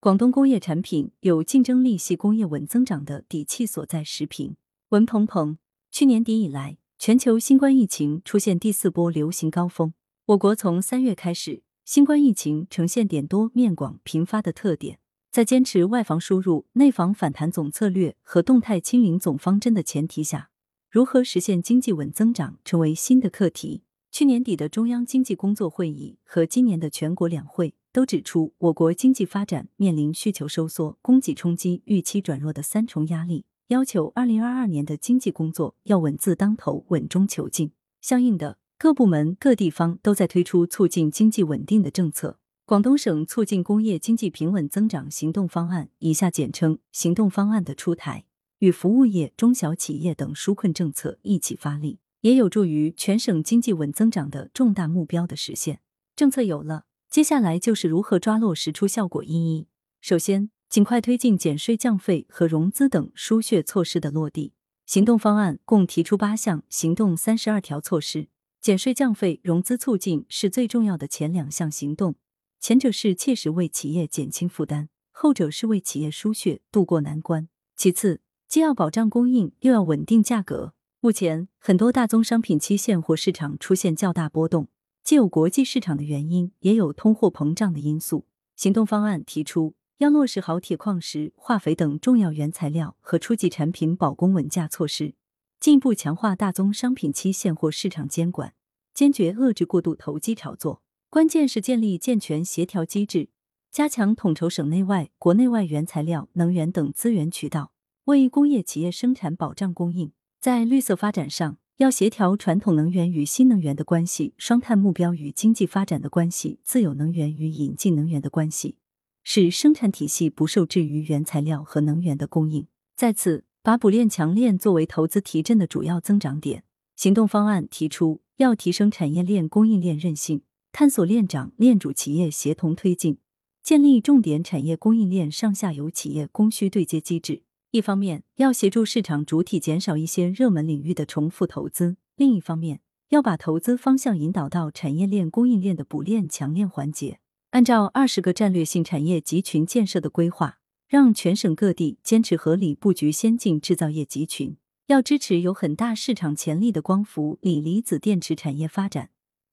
广东工业产品有竞争力系工业稳增长的底气所在。时评文鹏鹏，去年底以来，全球新冠疫情出现第四波流行高峰。我国从三月开始，新冠疫情呈现点多面广频发的特点。在坚持外防输入、内防反弹总策略和动态清零总方针的前提下，如何实现经济稳增长成为新的课题。去年底的中央经济工作会议和今年的全国两会都指出，我国经济发展面临需求收缩、供给冲击、预期转弱的三重压力，要求二零二二年的经济工作要稳字当头、稳中求进。相应的，各部门各地方都在推出促进经济稳定的政策。广东省促进工业经济平稳增长行动方案（以下简称“行动方案”）的出台，与服务业、中小企业等纾困政策一起发力。也有助于全省经济稳增长的重大目标的实现。政策有了，接下来就是如何抓落实出效果一一。首先，尽快推进减税降费和融资等输血措施的落地。行动方案共提出八项行动三十二条措施，减税降费、融资促进是最重要的前两项行动。前者是切实为企业减轻负担，后者是为企业输血渡过难关。其次，既要保障供应，又要稳定价格。目前，很多大宗商品期现货市场出现较大波动，既有国际市场的原因，也有通货膨胀的因素。行动方案提出，要落实好铁矿石、化肥等重要原材料和初级产品保供稳价措施，进一步强化大宗商品期现货市场监管，坚决遏制过度投机炒作。关键是建立健全协调机制，加强统筹省内外、国内外原材料、能源等资源渠道，为工业企业生产保障供应。在绿色发展上，要协调传统能源与新能源的关系、双碳目标与经济发展的关系、自有能源与引进能源的关系，使生产体系不受制于原材料和能源的供应。再次，把补链强链作为投资提振的主要增长点。行动方案提出，要提升产业链供应链韧性，探索链长链主企业协同推进，建立重点产业供应链上下游企业供需对接机制。一方面要协助市场主体减少一些热门领域的重复投资，另一方面要把投资方向引导到产业链供应链的补链强链环节。按照二十个战略性产业集群建设的规划，让全省各地坚持合理布局先进制造业集群。要支持有很大市场潜力的光伏、锂离子电池产业发展。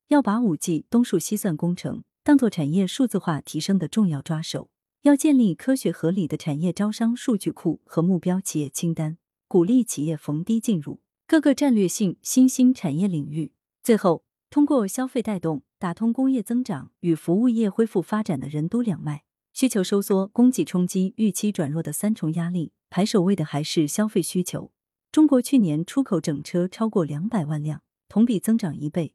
要把五 G、东数西算工程当做产业数字化提升的重要抓手。要建立科学合理的产业招商数据库和目标企业清单，鼓励企业逢低进入各个战略性新兴产业领域。最后，通过消费带动，打通工业增长与服务业恢复发展的任督两脉。需求收缩、供给冲击、预期转弱的三重压力，排首位的还是消费需求。中国去年出口整车超过两百万辆，同比增长一倍，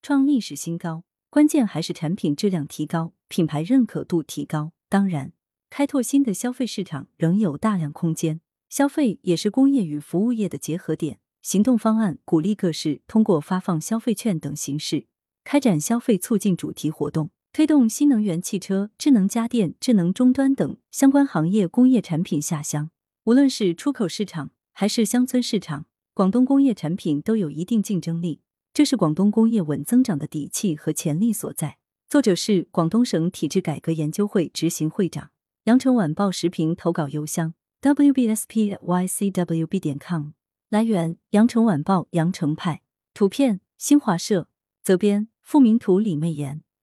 创历史新高。关键还是产品质量提高，品牌认可度提高。当然，开拓新的消费市场仍有大量空间。消费也是工业与服务业的结合点。行动方案鼓励各市通过发放消费券等形式，开展消费促进主题活动，推动新能源汽车、智能家电、智能终端等相关行业工业产品下乡。无论是出口市场还是乡村市场，广东工业产品都有一定竞争力，这是广东工业稳增长的底气和潜力所在。作者是广东省体制改革研究会执行会长。羊城晚报时评投稿邮箱：wbspycwb 点 com。来源：羊城晚报羊城派。图片：新华社。责编：付明图，李媚妍。